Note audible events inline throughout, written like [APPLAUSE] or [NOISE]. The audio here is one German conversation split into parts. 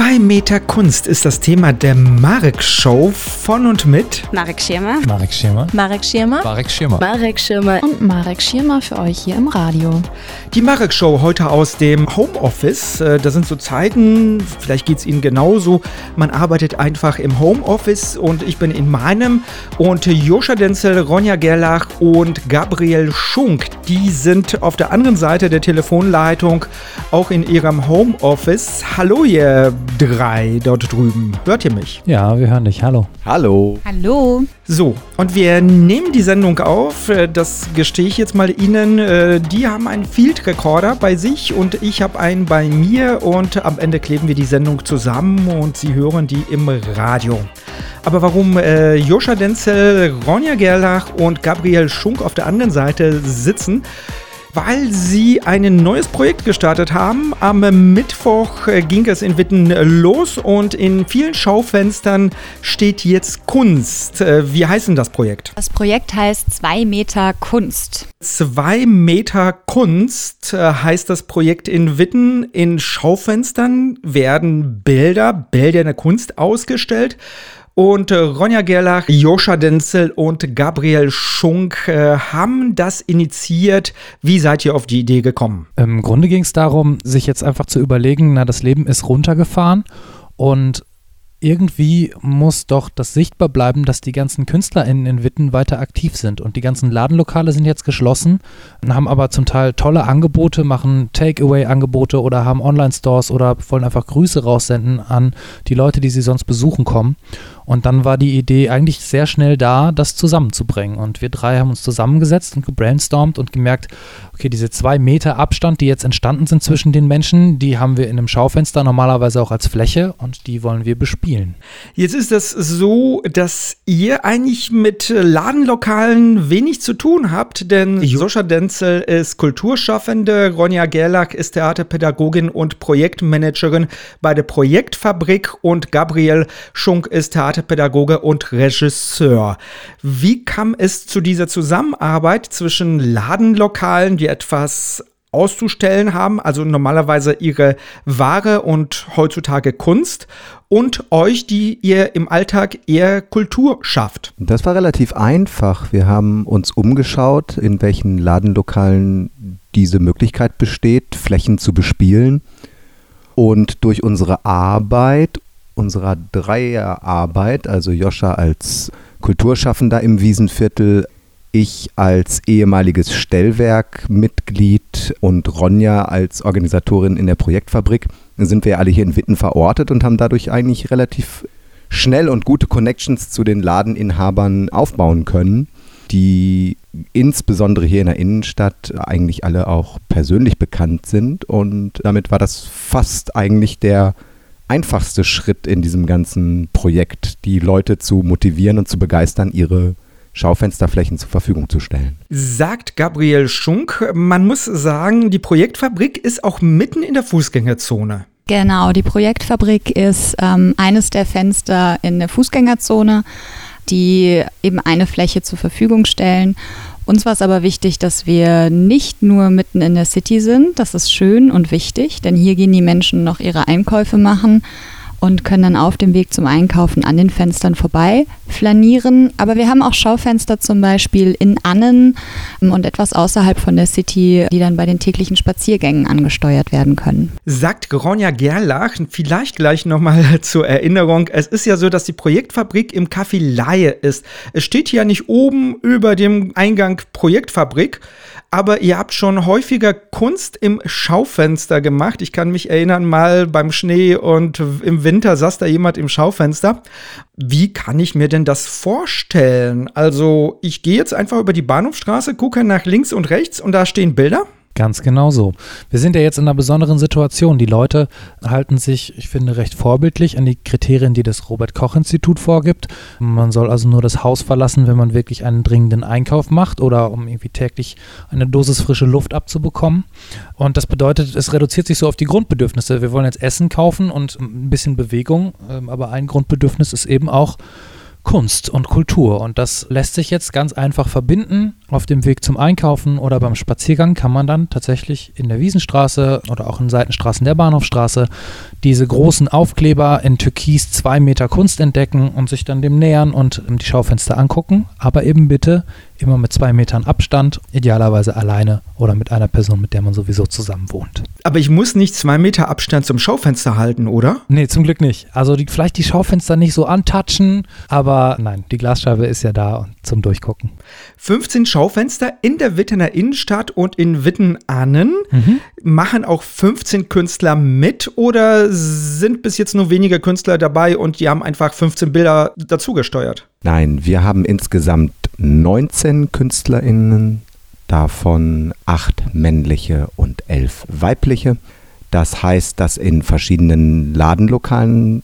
Zwei Meter Kunst ist das Thema der Marek Show von und mit Marek Schirmer, Marek Schirmer, Marek Schirmer, Marek Schirmer, Marek Schirmer und Marek Schirmer für euch hier im Radio. Die Marek Show heute aus dem Homeoffice. Äh, Da sind so Zeiten, vielleicht geht es Ihnen genauso. Man arbeitet einfach im Homeoffice und ich bin in meinem. Und Joscha Denzel, Ronja Gerlach und Gabriel Schunk, die sind auf der anderen Seite der Telefonleitung auch in ihrem Homeoffice. Hallo ihr drei dort drüben. Hört ihr mich? Ja, wir hören dich. Hallo. Hallo. Hallo. So, und wir nehmen die Sendung auf. Äh, Das gestehe ich jetzt mal Ihnen. Äh, Die haben einen Field Recorder bei sich und ich habe einen bei mir und am Ende kleben wir die Sendung zusammen und Sie hören die im Radio. Aber warum äh, Joscha Denzel, Ronja Gerlach und Gabriel Schunk auf der anderen Seite sitzen, weil sie ein neues Projekt gestartet haben. Am Mittwoch äh, ging es in Witten los und in vielen Schaufenstern steht jetzt Kunst. Äh, Wie heißt denn das Projekt? Das Projekt heißt 2 Meter Kunst. Zwei Meter Kunst äh, heißt das Projekt in Witten. In Schaufenstern werden Bilder, Bilder der Kunst ausgestellt. Und äh, Ronja Gerlach, Joscha Denzel und Gabriel Schunk äh, haben das initiiert. Wie seid ihr auf die Idee gekommen? Im Grunde ging es darum, sich jetzt einfach zu überlegen, na, das Leben ist runtergefahren und irgendwie muss doch das sichtbar bleiben, dass die ganzen KünstlerInnen in Witten weiter aktiv sind. Und die ganzen Ladenlokale sind jetzt geschlossen, haben aber zum Teil tolle Angebote, machen Takeaway-Angebote oder haben Online-Stores oder wollen einfach Grüße raussenden an die Leute, die sie sonst besuchen kommen. Und dann war die Idee eigentlich sehr schnell da, das zusammenzubringen. Und wir drei haben uns zusammengesetzt und gebrainstormt und gemerkt, okay, diese zwei Meter Abstand, die jetzt entstanden sind zwischen den Menschen, die haben wir in einem Schaufenster normalerweise auch als Fläche und die wollen wir bespielen. Jetzt ist es so, dass ihr eigentlich mit Ladenlokalen wenig zu tun habt, denn Joscha Denzel ist Kulturschaffende, Ronja Gerlach ist Theaterpädagogin und Projektmanagerin bei der Projektfabrik und Gabriel Schunk ist Theaterpädagoge und Regisseur. Wie kam es zu dieser Zusammenarbeit zwischen Ladenlokalen, die etwas auszustellen haben, also normalerweise ihre Ware und heutzutage Kunst und euch, die ihr im Alltag eher Kultur schafft. Das war relativ einfach. Wir haben uns umgeschaut, in welchen Ladenlokalen diese Möglichkeit besteht, Flächen zu bespielen. Und durch unsere Arbeit, unserer Dreierarbeit, also Joscha als Kulturschaffender im Wiesenviertel, ich als ehemaliges Stellwerkmitglied und Ronja als Organisatorin in der Projektfabrik, sind wir alle hier in Witten verortet und haben dadurch eigentlich relativ schnell und gute Connections zu den Ladeninhabern aufbauen können, die insbesondere hier in der Innenstadt eigentlich alle auch persönlich bekannt sind. Und damit war das fast eigentlich der einfachste Schritt in diesem ganzen Projekt, die Leute zu motivieren und zu begeistern, ihre Schaufensterflächen zur Verfügung zu stellen. Sagt Gabriel Schunk, man muss sagen, die Projektfabrik ist auch mitten in der Fußgängerzone. Genau, die Projektfabrik ist ähm, eines der Fenster in der Fußgängerzone, die eben eine Fläche zur Verfügung stellen. Uns war es aber wichtig, dass wir nicht nur mitten in der City sind. Das ist schön und wichtig, denn hier gehen die Menschen noch ihre Einkäufe machen und können dann auf dem Weg zum Einkaufen an den Fenstern vorbei flanieren. Aber wir haben auch Schaufenster zum Beispiel in Annen ähm, und etwas außerhalb von der City, die dann bei den täglichen Spaziergängen angesteuert werden können. Sagt Ronja Gerlach, vielleicht gleich nochmal [LAUGHS] zur Erinnerung, es ist ja so, dass die Projektfabrik im Café Laie ist. Es steht hier nicht oben über dem Eingang Projektfabrik, aber ihr habt schon häufiger Kunst im Schaufenster gemacht. Ich kann mich erinnern, mal beim Schnee und im Winter saß da jemand im Schaufenster. Wie kann ich mir denn das vorstellen? Also, ich gehe jetzt einfach über die Bahnhofstraße, gucke nach links und rechts und da stehen Bilder. Ganz genau so. Wir sind ja jetzt in einer besonderen Situation. Die Leute halten sich, ich finde, recht vorbildlich an die Kriterien, die das Robert-Koch-Institut vorgibt. Man soll also nur das Haus verlassen, wenn man wirklich einen dringenden Einkauf macht oder um irgendwie täglich eine Dosis frische Luft abzubekommen. Und das bedeutet, es reduziert sich so auf die Grundbedürfnisse. Wir wollen jetzt Essen kaufen und ein bisschen Bewegung, ähm, aber ein Grundbedürfnis ist eben auch Kunst und Kultur. Und das lässt sich jetzt ganz einfach verbinden. Auf dem Weg zum Einkaufen oder beim Spaziergang kann man dann tatsächlich in der Wiesenstraße oder auch in Seitenstraßen der Bahnhofstraße diese großen Aufkleber in Türkis zwei Meter Kunst entdecken und sich dann dem nähern und die Schaufenster angucken. Aber eben bitte immer mit zwei Metern Abstand, idealerweise alleine oder mit einer Person, mit der man sowieso zusammen wohnt. Aber ich muss nicht zwei Meter Abstand zum Schaufenster halten, oder? Nee, zum Glück nicht. Also die, vielleicht die Schaufenster nicht so antatschen, aber nein, die Glasscheibe ist ja da zum Durchgucken. 15 Schaufenster in der Wittener Innenstadt und in Wittenannen. Mhm. Machen auch 15 Künstler mit oder sind bis jetzt nur wenige Künstler dabei und die haben einfach 15 Bilder dazugesteuert? Nein, wir haben insgesamt 19 KünstlerInnen, davon acht männliche und elf weibliche. Das heißt, dass in verschiedenen Ladenlokalen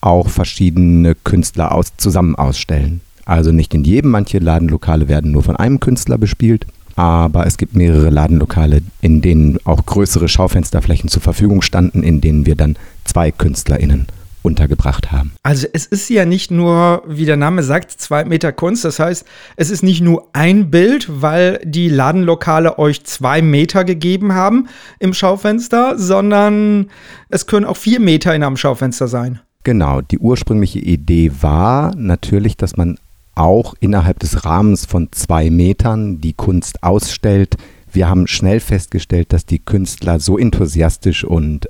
auch verschiedene Künstler aus, zusammen ausstellen. Also nicht in jedem, manche Ladenlokale werden nur von einem Künstler bespielt, aber es gibt mehrere Ladenlokale, in denen auch größere Schaufensterflächen zur Verfügung standen, in denen wir dann zwei KünstlerInnen untergebracht haben. Also es ist ja nicht nur, wie der Name sagt, zwei Meter Kunst. Das heißt, es ist nicht nur ein Bild, weil die Ladenlokale euch zwei Meter gegeben haben im Schaufenster, sondern es können auch vier Meter in einem Schaufenster sein. Genau, die ursprüngliche Idee war natürlich, dass man auch innerhalb des Rahmens von zwei Metern die Kunst ausstellt. Wir haben schnell festgestellt, dass die Künstler so enthusiastisch und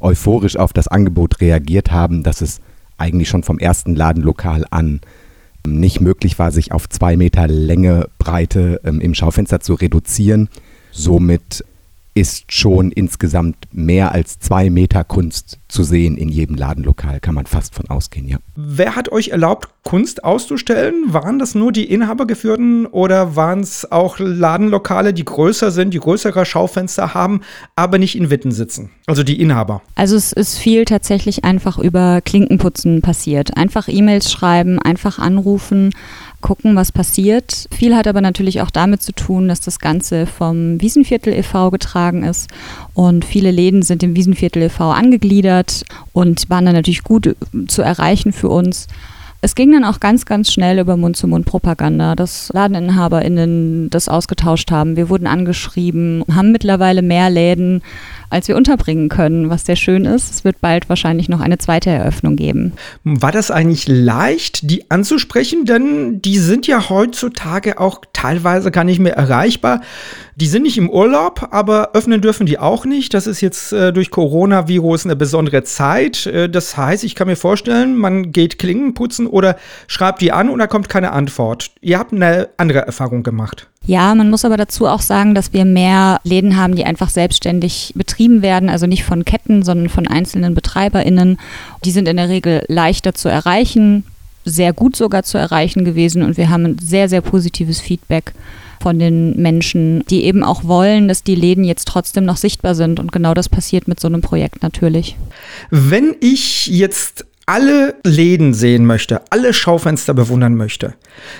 euphorisch auf das Angebot reagiert haben, dass es eigentlich schon vom ersten Ladenlokal an nicht möglich war, sich auf zwei Meter Länge, Breite ähm, im Schaufenster zu reduzieren. Somit ist schon insgesamt mehr als zwei Meter Kunst zu sehen in jedem Ladenlokal, kann man fast von ausgehen, ja. Wer hat euch erlaubt, Kunst auszustellen? Waren das nur die Inhabergeführten oder waren es auch Ladenlokale, die größer sind, die größere Schaufenster haben, aber nicht in Witten sitzen? Also die Inhaber. Also es ist viel tatsächlich einfach über Klinkenputzen passiert. Einfach E-Mails schreiben, einfach anrufen gucken, was passiert. Viel hat aber natürlich auch damit zu tun, dass das Ganze vom Wiesenviertel e.V. getragen ist und viele Läden sind dem Wiesenviertel e.V. angegliedert und waren dann natürlich gut zu erreichen für uns. Es ging dann auch ganz, ganz schnell über Mund-zu-Mund-Propaganda, dass LadeninhaberInnen das ausgetauscht haben. Wir wurden angeschrieben, haben mittlerweile mehr Läden als wir unterbringen können, was sehr schön ist. Es wird bald wahrscheinlich noch eine zweite Eröffnung geben. War das eigentlich leicht, die anzusprechen? Denn die sind ja heutzutage auch teilweise gar nicht mehr erreichbar. Die sind nicht im Urlaub, aber öffnen dürfen die auch nicht. Das ist jetzt äh, durch Coronavirus eine besondere Zeit. Äh, das heißt, ich kann mir vorstellen, man geht Klingen putzen oder schreibt die an und da kommt keine Antwort. Ihr habt eine andere Erfahrung gemacht. Ja, man muss aber dazu auch sagen, dass wir mehr Läden haben, die einfach selbstständig betrieben werden, also nicht von Ketten, sondern von einzelnen BetreiberInnen. Die sind in der Regel leichter zu erreichen, sehr gut sogar zu erreichen gewesen und wir haben ein sehr, sehr positives Feedback von den Menschen, die eben auch wollen, dass die Läden jetzt trotzdem noch sichtbar sind. Und genau das passiert mit so einem Projekt natürlich. Wenn ich jetzt alle Läden sehen möchte, alle Schaufenster bewundern möchte,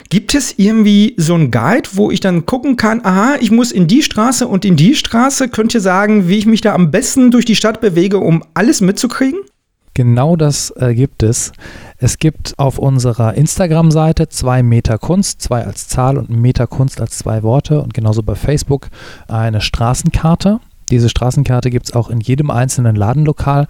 gibt es irgendwie so einen Guide, wo ich dann gucken kann, aha, ich muss in die Straße und in die Straße, könnt ihr sagen, wie ich mich da am besten durch die Stadt bewege, um alles mitzukriegen? Genau das äh, gibt es. Es gibt auf unserer Instagram-Seite zwei Meter Kunst, zwei als Zahl und Meter Kunst als zwei Worte und genauso bei Facebook eine Straßenkarte. Diese Straßenkarte gibt es auch in jedem einzelnen Ladenlokal.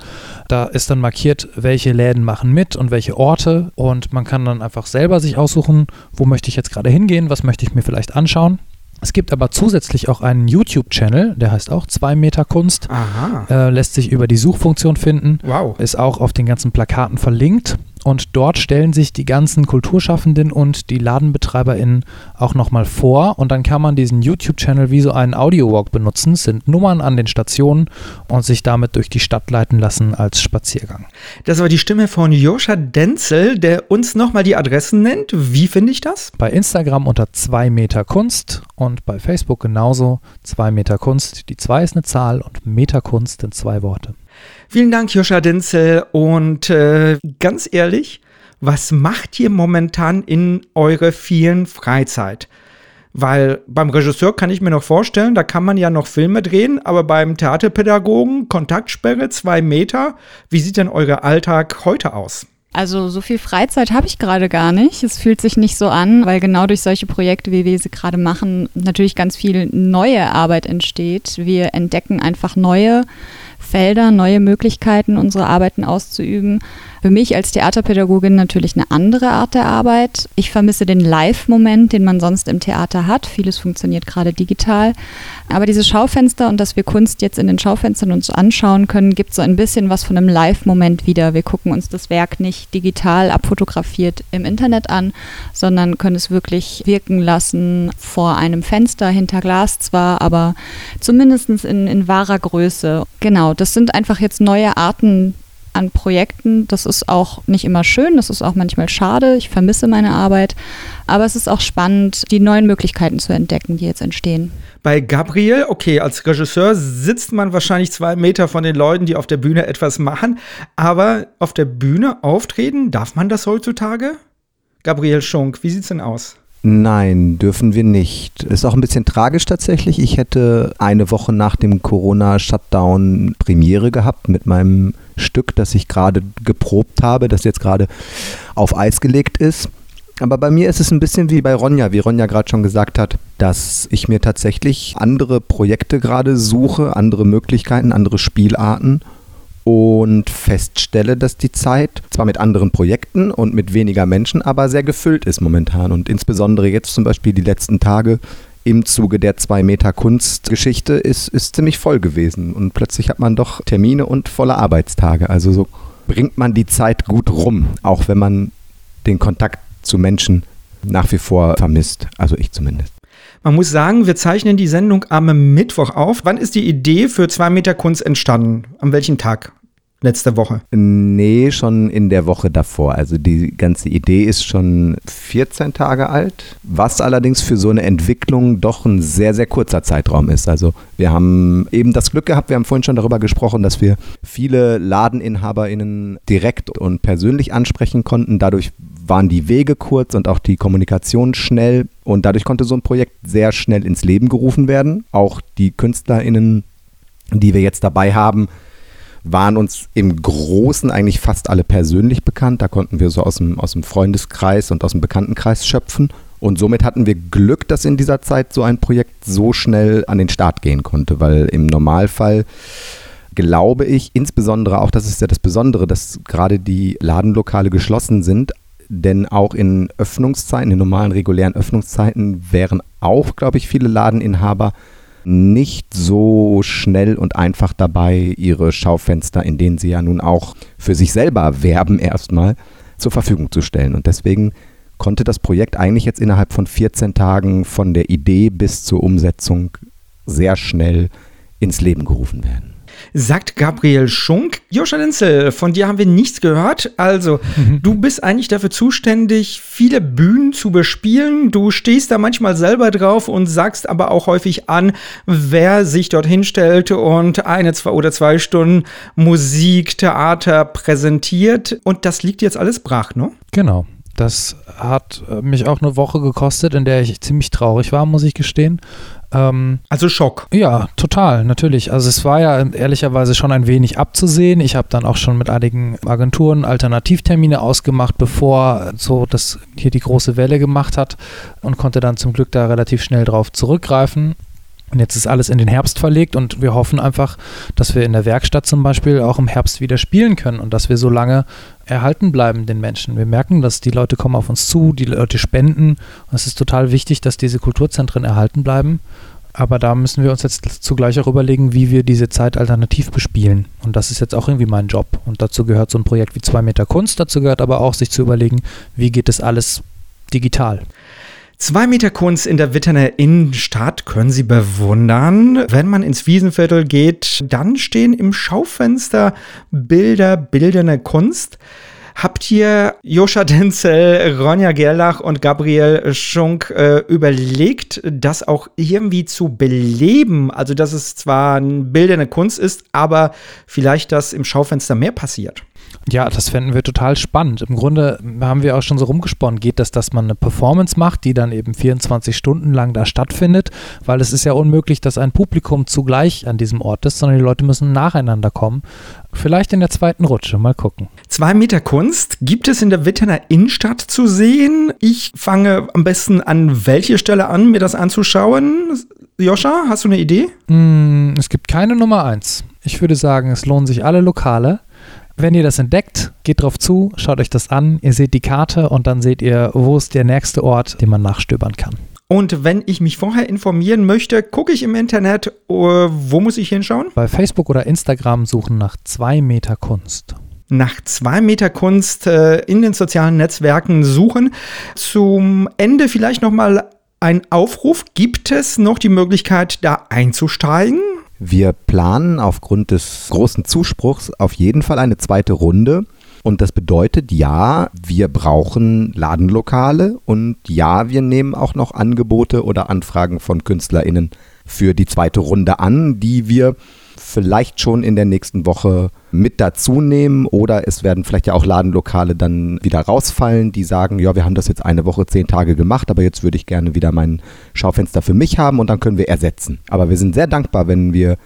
Da ist dann markiert, welche Läden machen mit und welche Orte. Und man kann dann einfach selber sich aussuchen, wo möchte ich jetzt gerade hingehen, was möchte ich mir vielleicht anschauen. Es gibt aber zusätzlich auch einen YouTube-Channel, der heißt auch 2 Meter Kunst. Äh, lässt sich über die Suchfunktion finden. Wow. Ist auch auf den ganzen Plakaten verlinkt. Und dort stellen sich die ganzen Kulturschaffenden und die LadenbetreiberInnen auch nochmal vor. Und dann kann man diesen YouTube-Channel wie so einen Audio-Walk benutzen. Es sind Nummern an den Stationen und sich damit durch die Stadt leiten lassen als Spaziergang. Das war die Stimme von Joscha Denzel, der uns nochmal die Adressen nennt. Wie finde ich das? Bei Instagram unter 2 Meter Kunst und bei Facebook genauso 2 Meter Kunst. Die 2 ist eine Zahl und Meter Kunst sind zwei Worte. Vielen Dank, Joscha Denzel. Und äh, ganz ehrlich, was macht ihr momentan in eurer vielen Freizeit? Weil beim Regisseur kann ich mir noch vorstellen, da kann man ja noch Filme drehen, aber beim Theaterpädagogen Kontaktsperre zwei Meter. Wie sieht denn euer Alltag heute aus? Also so viel Freizeit habe ich gerade gar nicht. Es fühlt sich nicht so an, weil genau durch solche Projekte, wie wir sie gerade machen, natürlich ganz viel neue Arbeit entsteht. Wir entdecken einfach neue Felder, neue Möglichkeiten, unsere Arbeiten auszuüben. Für mich als Theaterpädagogin natürlich eine andere Art der Arbeit. Ich vermisse den Live-Moment, den man sonst im Theater hat. Vieles funktioniert gerade digital. Aber diese Schaufenster und dass wir Kunst jetzt in den Schaufenstern uns anschauen können, gibt so ein bisschen was von einem Live-Moment wieder. Wir gucken uns das Werk nicht digital abfotografiert im Internet an, sondern können es wirklich wirken lassen vor einem Fenster, hinter Glas zwar, aber zumindest in, in wahrer Größe. Genau, das sind einfach jetzt neue Arten an Projekten. Das ist auch nicht immer schön, das ist auch manchmal schade. Ich vermisse meine Arbeit. Aber es ist auch spannend, die neuen Möglichkeiten zu entdecken, die jetzt entstehen. Bei Gabriel, okay, als Regisseur sitzt man wahrscheinlich zwei Meter von den Leuten, die auf der Bühne etwas machen. Aber auf der Bühne auftreten, darf man das heutzutage? Gabriel Schunk, wie sieht's denn aus? Nein, dürfen wir nicht. Ist auch ein bisschen tragisch tatsächlich. Ich hätte eine Woche nach dem Corona-Shutdown Premiere gehabt mit meinem Stück, das ich gerade geprobt habe, das jetzt gerade auf Eis gelegt ist. Aber bei mir ist es ein bisschen wie bei Ronja, wie Ronja gerade schon gesagt hat, dass ich mir tatsächlich andere Projekte gerade suche, andere Möglichkeiten, andere Spielarten und feststelle, dass die Zeit zwar mit anderen Projekten und mit weniger Menschen, aber sehr gefüllt ist momentan. Und insbesondere jetzt zum Beispiel die letzten Tage im Zuge der zwei Meter Kunstgeschichte ist, ist ziemlich voll gewesen. Und plötzlich hat man doch Termine und volle Arbeitstage. Also so bringt man die Zeit gut rum, auch wenn man den Kontakt zu Menschen nach wie vor vermisst. Also ich zumindest. Man muss sagen, wir zeichnen die Sendung am Mittwoch auf. Wann ist die Idee für zwei Meter Kunst entstanden? An welchem Tag? Letzte Woche? Nee, schon in der Woche davor. Also die ganze Idee ist schon 14 Tage alt, was allerdings für so eine Entwicklung doch ein sehr, sehr kurzer Zeitraum ist. Also wir haben eben das Glück gehabt, wir haben vorhin schon darüber gesprochen, dass wir viele LadeninhaberInnen direkt und persönlich ansprechen konnten. Dadurch waren die Wege kurz und auch die Kommunikation schnell und dadurch konnte so ein Projekt sehr schnell ins Leben gerufen werden. Auch die KünstlerInnen, die wir jetzt dabei haben, waren uns im Großen eigentlich fast alle persönlich bekannt. Da konnten wir so aus dem, aus dem Freundeskreis und aus dem Bekanntenkreis schöpfen. Und somit hatten wir Glück, dass in dieser Zeit so ein Projekt so schnell an den Start gehen konnte, weil im Normalfall glaube ich, insbesondere auch, das ist ja das Besondere, dass gerade die Ladenlokale geschlossen sind, denn auch in Öffnungszeiten, in normalen regulären Öffnungszeiten wären auch, glaube ich, viele Ladeninhaber nicht so schnell und einfach dabei, ihre Schaufenster, in denen sie ja nun auch für sich selber werben, erstmal zur Verfügung zu stellen. Und deswegen konnte das Projekt eigentlich jetzt innerhalb von 14 Tagen von der Idee bis zur Umsetzung sehr schnell ins Leben gerufen werden sagt Gabriel Schunk. Joscha Lenzel, von dir haben wir nichts gehört. Also, mhm. [LAUGHS] du bist eigentlich dafür zuständig, viele Bühnen zu bespielen. Du stehst da manchmal selber drauf und sagst aber auch häufig an, wer sich dort hinstellt und eine zwei oder zwei Stunden Musik, Theater präsentiert. Und das liegt jetzt alles brach, ne? Genau. Das hat mich auch eine Woche gekostet, in der ich ziemlich traurig war, muss ich gestehen. Ähm, also Schock. Ja, total, natürlich. Also es war ja ehrlicherweise schon ein wenig abzusehen. Ich habe dann auch schon mit einigen Agenturen Alternativtermine ausgemacht, bevor so das hier die große Welle gemacht hat und konnte dann zum Glück da relativ schnell drauf zurückgreifen. Und jetzt ist alles in den Herbst verlegt und wir hoffen einfach, dass wir in der Werkstatt zum Beispiel auch im Herbst wieder spielen können und dass wir so lange erhalten bleiben den Menschen. Wir merken, dass die Leute kommen auf uns zu, die Leute spenden. Und es ist total wichtig, dass diese Kulturzentren erhalten bleiben. Aber da müssen wir uns jetzt zugleich auch überlegen, wie wir diese Zeit alternativ bespielen. Und das ist jetzt auch irgendwie mein Job. Und dazu gehört so ein Projekt wie zwei Meter Kunst. Dazu gehört aber auch, sich zu überlegen, wie geht es alles digital. Zwei Meter Kunst in der Witterner Innenstadt können Sie bewundern. Wenn man ins Wiesenviertel geht, dann stehen im Schaufenster Bilder, bildende Kunst. Habt ihr Joscha Denzel, Ronja Gerlach und Gabriel Schunk äh, überlegt, das auch irgendwie zu beleben? Also, dass es zwar eine bildende Kunst ist, aber vielleicht, dass im Schaufenster mehr passiert? Ja, das fänden wir total spannend. Im Grunde haben wir auch schon so rumgesponnen, geht das, dass man eine Performance macht, die dann eben 24 Stunden lang da stattfindet, weil es ist ja unmöglich, dass ein Publikum zugleich an diesem Ort ist, sondern die Leute müssen nacheinander kommen. Vielleicht in der zweiten Rutsche, mal gucken. Zwei Meter Kunst gibt es in der Wittener Innenstadt zu sehen. Ich fange am besten an welche Stelle an, mir das anzuschauen. Joscha, hast du eine Idee? Mm, es gibt keine Nummer eins. Ich würde sagen, es lohnen sich alle Lokale. Wenn ihr das entdeckt, geht drauf zu, schaut euch das an, ihr seht die Karte und dann seht ihr, wo ist der nächste Ort, den man nachstöbern kann. Und wenn ich mich vorher informieren möchte, gucke ich im Internet, uh, wo muss ich hinschauen? Bei Facebook oder Instagram suchen nach zwei Meter Kunst nach zwei Meter Kunst äh, in den sozialen Netzwerken suchen. Zum Ende vielleicht noch mal ein Aufruf. Gibt es noch die Möglichkeit, da einzusteigen? Wir planen aufgrund des großen Zuspruchs auf jeden Fall eine zweite Runde. Und das bedeutet, ja, wir brauchen Ladenlokale und ja, wir nehmen auch noch Angebote oder Anfragen von KünstlerInnen für die zweite Runde an, die wir vielleicht schon in der nächsten Woche mit dazu nehmen oder es werden vielleicht ja auch Ladenlokale dann wieder rausfallen, die sagen, ja, wir haben das jetzt eine Woche, zehn Tage gemacht, aber jetzt würde ich gerne wieder mein Schaufenster für mich haben und dann können wir ersetzen. Aber wir sind sehr dankbar, wenn wir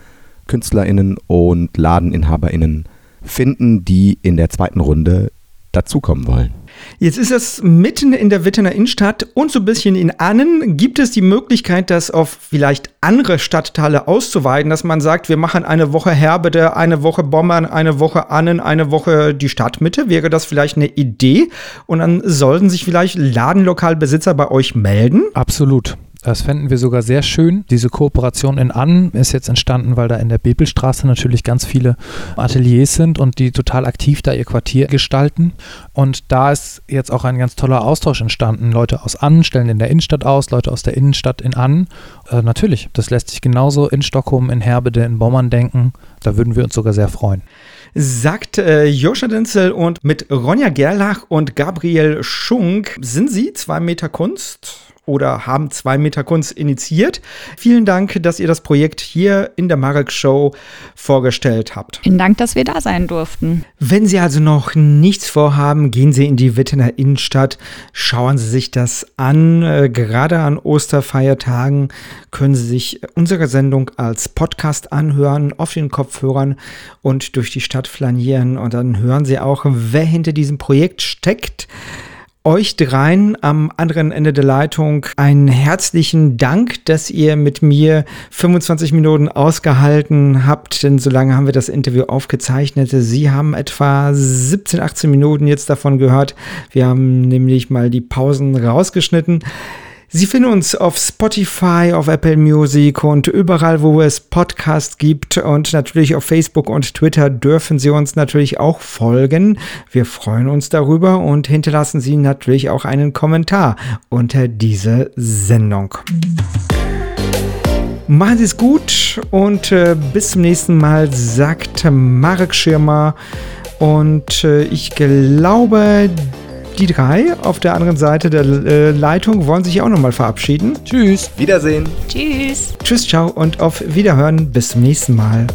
KünstlerInnen und LadeninhaberInnen finden, die in der zweiten Runde dazukommen wollen. Jetzt ist es mitten in der Wittener Innenstadt und so ein bisschen in Annen. Gibt es die Möglichkeit, das auf vielleicht andere Stadtteile auszuweiten, dass man sagt, wir machen eine Woche Herbede, eine Woche Bommern, eine Woche Annen, eine Woche die Stadtmitte? Wäre das vielleicht eine Idee? Und dann sollten sich vielleicht Ladenlokalbesitzer bei euch melden? Absolut. Das fänden wir sogar sehr schön. Diese Kooperation in Annen ist jetzt entstanden, weil da in der Bebelstraße natürlich ganz viele Ateliers sind und die total aktiv da ihr Quartier gestalten. Und da ist jetzt auch ein ganz toller Austausch entstanden. Leute aus Annen stellen in der Innenstadt aus, Leute aus der Innenstadt in Annen. Äh, natürlich, das lässt sich genauso in Stockholm, in Herbede, in Bommern denken. Da würden wir uns sogar sehr freuen sagt äh, Joscha Denzel und mit Ronja Gerlach und Gabriel Schunk sind sie zwei Meter Kunst oder haben zwei Meter Kunst initiiert. Vielen Dank, dass ihr das Projekt hier in der Marek Show vorgestellt habt. Vielen Dank, dass wir da sein durften. Wenn Sie also noch nichts vorhaben, gehen Sie in die Wittener Innenstadt, schauen Sie sich das an. Äh, gerade an Osterfeiertagen können Sie sich unsere Sendung als Podcast anhören, auf den Kopfhörern und durch die Stadt flanieren. Und dann hören Sie auch, wer hinter diesem Projekt steckt euch dreien am anderen Ende der Leitung einen herzlichen Dank, dass ihr mit mir 25 Minuten ausgehalten habt, denn so lange haben wir das Interview aufgezeichnet. Sie haben etwa 17, 18 Minuten jetzt davon gehört. Wir haben nämlich mal die Pausen rausgeschnitten. Sie finden uns auf Spotify, auf Apple Music und überall, wo es Podcasts gibt und natürlich auf Facebook und Twitter dürfen Sie uns natürlich auch folgen. Wir freuen uns darüber und hinterlassen Sie natürlich auch einen Kommentar unter diese Sendung. Machen Sie es gut und äh, bis zum nächsten Mal, sagt Marek Schirmer. Und äh, ich glaube, die drei auf der anderen Seite der äh, Leitung wollen sich auch nochmal verabschieden. Tschüss. Wiedersehen. Tschüss. Tschüss, ciao und auf Wiederhören. Bis zum nächsten Mal.